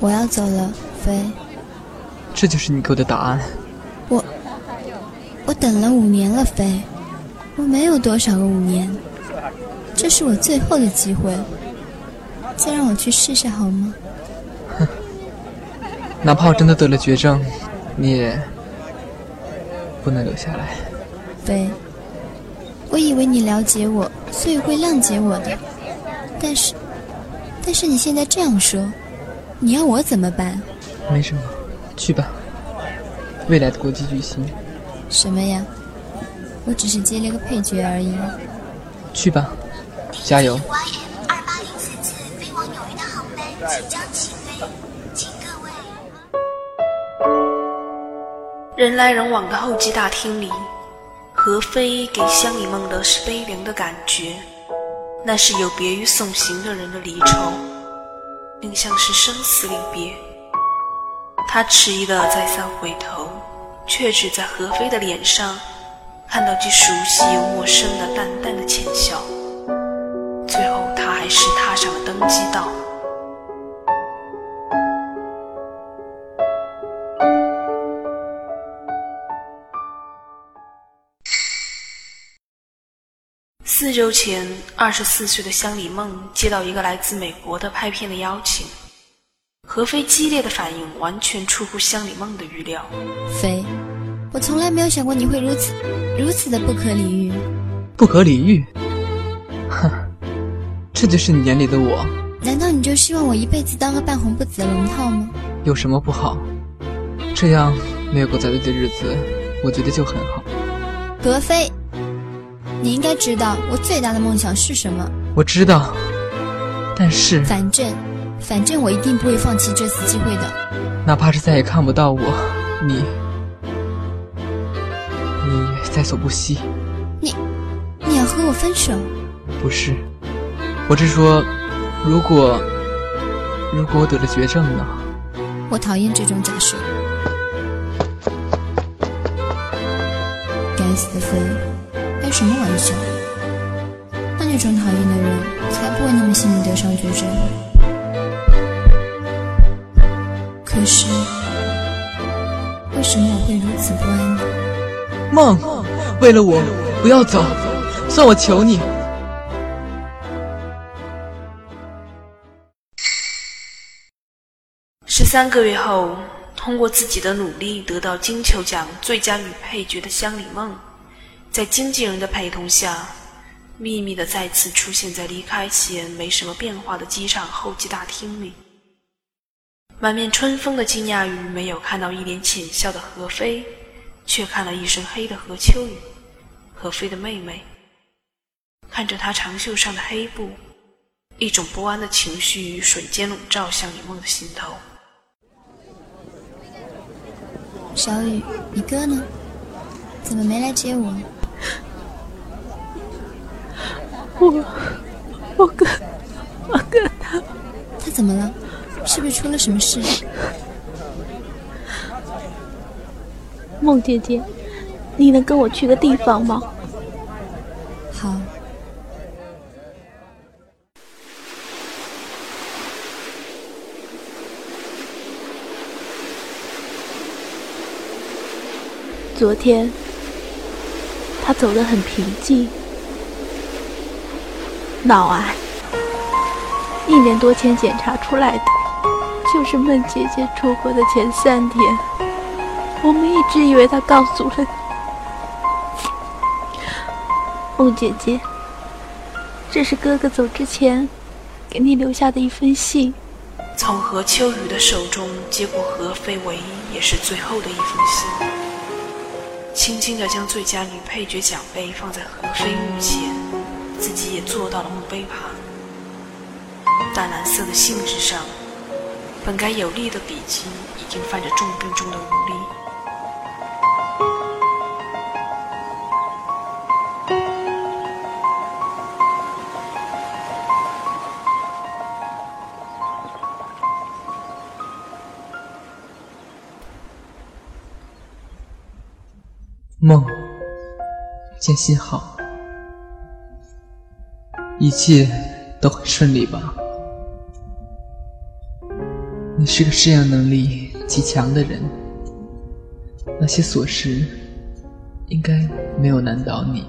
我要走了，飞。这就是你给我的答案。我，我等了五年了，飞。我没有多少个五年，这是我最后的机会。再让我去试试好吗？哼，哪怕我真的得了绝症，你也不能留下来。飞，我以为你了解我，所以会谅解我的。但是，但是你现在这样说，你要我怎么办？没什么，去吧。未来的国际巨星。什么呀？我只是接了个配角而已。去吧，加油。即将起飞，请各位。人来人往的候机大厅里，何飞给乡里梦的是悲凉的感觉，那是有别于送行的人的离愁，更像是生死离别。他迟疑的再三回头，却只在何飞的脸上看到既熟悉又陌生的淡淡的浅笑。最后，他还是踏上了登机道。四周前，二十四岁的香里梦接到一个来自美国的拍片的邀请。何飞激烈的反应完全出乎香里梦的预料。飞，我从来没有想过你会如此如此的不可理喻。不可理喻？哼，这就是你眼里的我。难道你就希望我一辈子当个半红不紫的龙套吗？有什么不好？这样没有狗仔队的日子，我觉得就很好。何飞。你应该知道我最大的梦想是什么。我知道，但是反正，反正我一定不会放弃这次机会的。哪怕是再也看不到我，你，你在所不惜。你，你要和我分手？不是，我是说，如果，如果我得了绝症呢？我讨厌这种假设。该死的飞。开什么玩笑？那那种讨厌的人才不会那么幸运得上绝症。可是，为什么我会如此不安呢？梦，为了我，不要走，算我求你。十三个月后，通过自己的努力得到金球奖最佳女配角的香里梦。在经纪人的陪同下，秘密的再次出现在离开前没什么变化的机场候机大厅里。满面春风的金亚宇没有看到一脸浅笑的何飞，却看了一身黑的何秋雨，何飞的妹妹。看着她长袖上的黑布，一种不安的情绪与水间笼罩向李梦的心头。小雨，你哥呢？怎么没来接我？我，我哥，我哥他，他怎么了？是不是出了什么事？孟姐姐，你能跟我去个地方吗？好。昨天，他走得很平静。脑癌，一年多前检查出来的，就是孟姐姐出国的前三天。我们一直以为她告诉了你，孟姐姐，这是哥哥走之前给你留下的一封信。从何秋雨的手中接过何飞唯一也是最后的一封信，轻轻地将最佳女配角奖杯放在何飞墓前。自己也坐到了墓碑旁，淡蓝色的信纸上，本该有力的笔迹已经泛着重病中的无力。梦，见信好。一切都很顺利吧？你是个适应能力极强的人，那些琐事应该没有难倒你。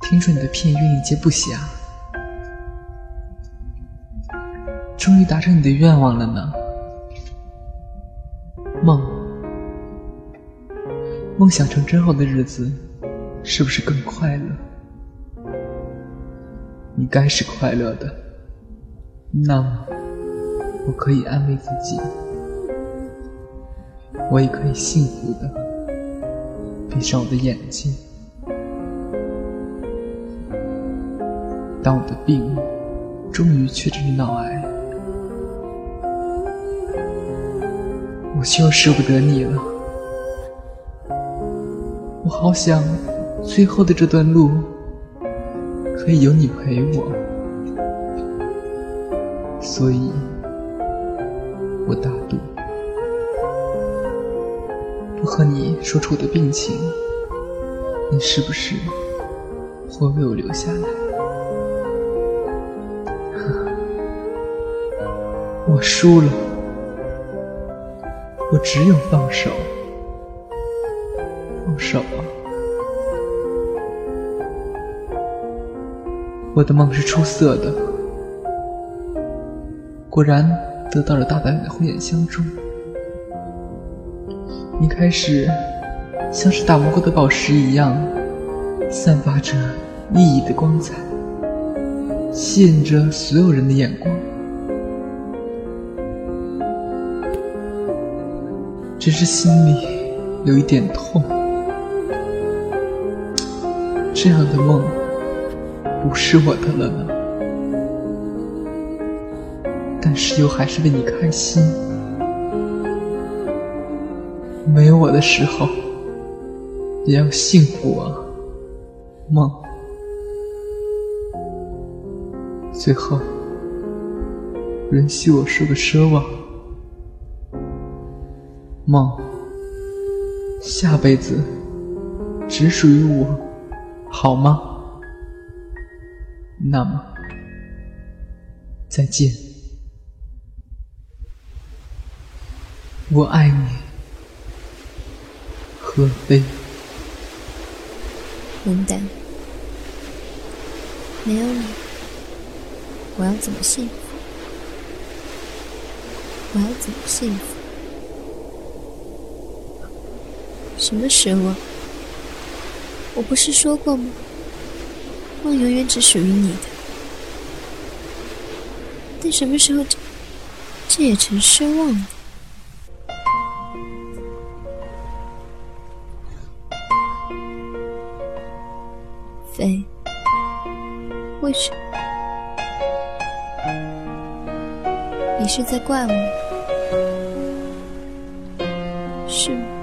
听说你的片愿意接不暇，终于达成你的愿望了呢，梦。梦想成真后的日子，是不是更快乐？你该是快乐的，那么。我可以安慰自己，我也可以幸福的闭上我的眼睛。当我的病终于确诊于脑癌，我就要舍不得你了。我好想最后的这段路以有你陪我，所以。我大度，不和你说出我的病情，你是不是会为我留下来？我输了，我只有放手，放手啊！我的梦是出色的，果然。得到了大导演的慧眼相助，你开始像是打磨过的宝石一样，散发着熠熠的光彩，吸引着所有人的眼光。只是心里有一点痛，这样的梦不是我的了呢。但是又还是为你开心。没有我的时候，也要幸福啊，梦。最后，允许我说个奢望，梦，下辈子只属于我，好吗？那么，再见。我爱你，何非？文丹，没有你，我要怎么幸福？我要怎么幸福？什么时候？我不是说过吗？梦永远只属于你的。但什么时候，这这也成奢望了？飞，为什么？你是在怪我？是吗？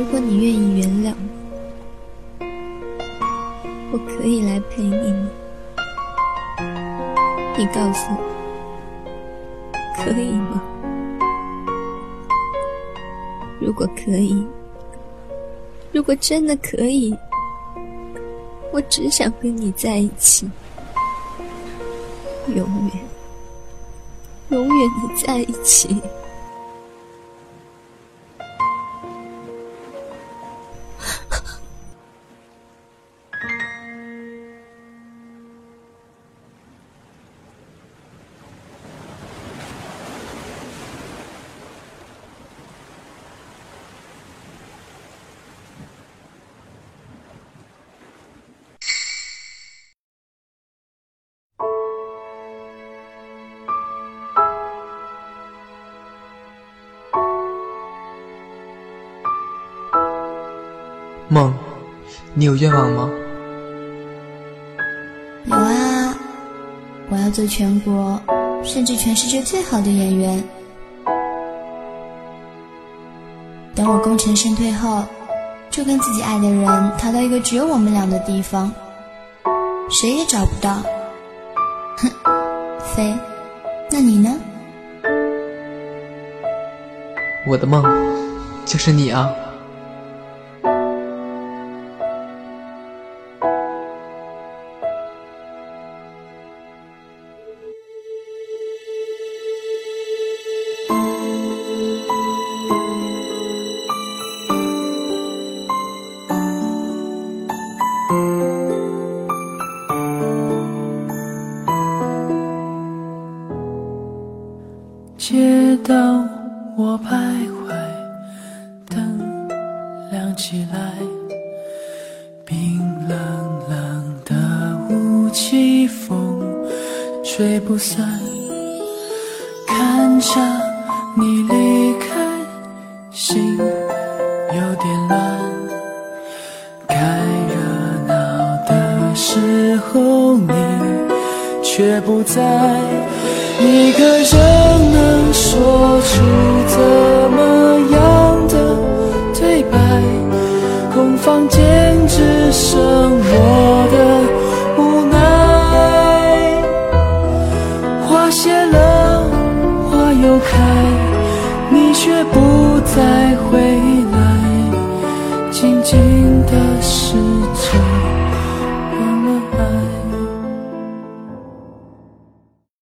如果你愿意原谅我，我可以来陪你吗？你告诉我，可以吗？如果可以。如果真的可以，我只想跟你在一起，永远、永远的在一起。梦，你有愿望吗？有啊，我要做全国，甚至全世界最好的演员。等我功成身退后，就跟自己爱的人逃到一个只有我们俩的地方，谁也找不到。哼，飞，那你呢？我的梦，就是你啊。当我徘徊灯亮起来冰冷冷的雾气风吹不散。看着你离开心有点乱该热闹的时候你却不在。一个人说出怎么样的对白？空房间只剩我的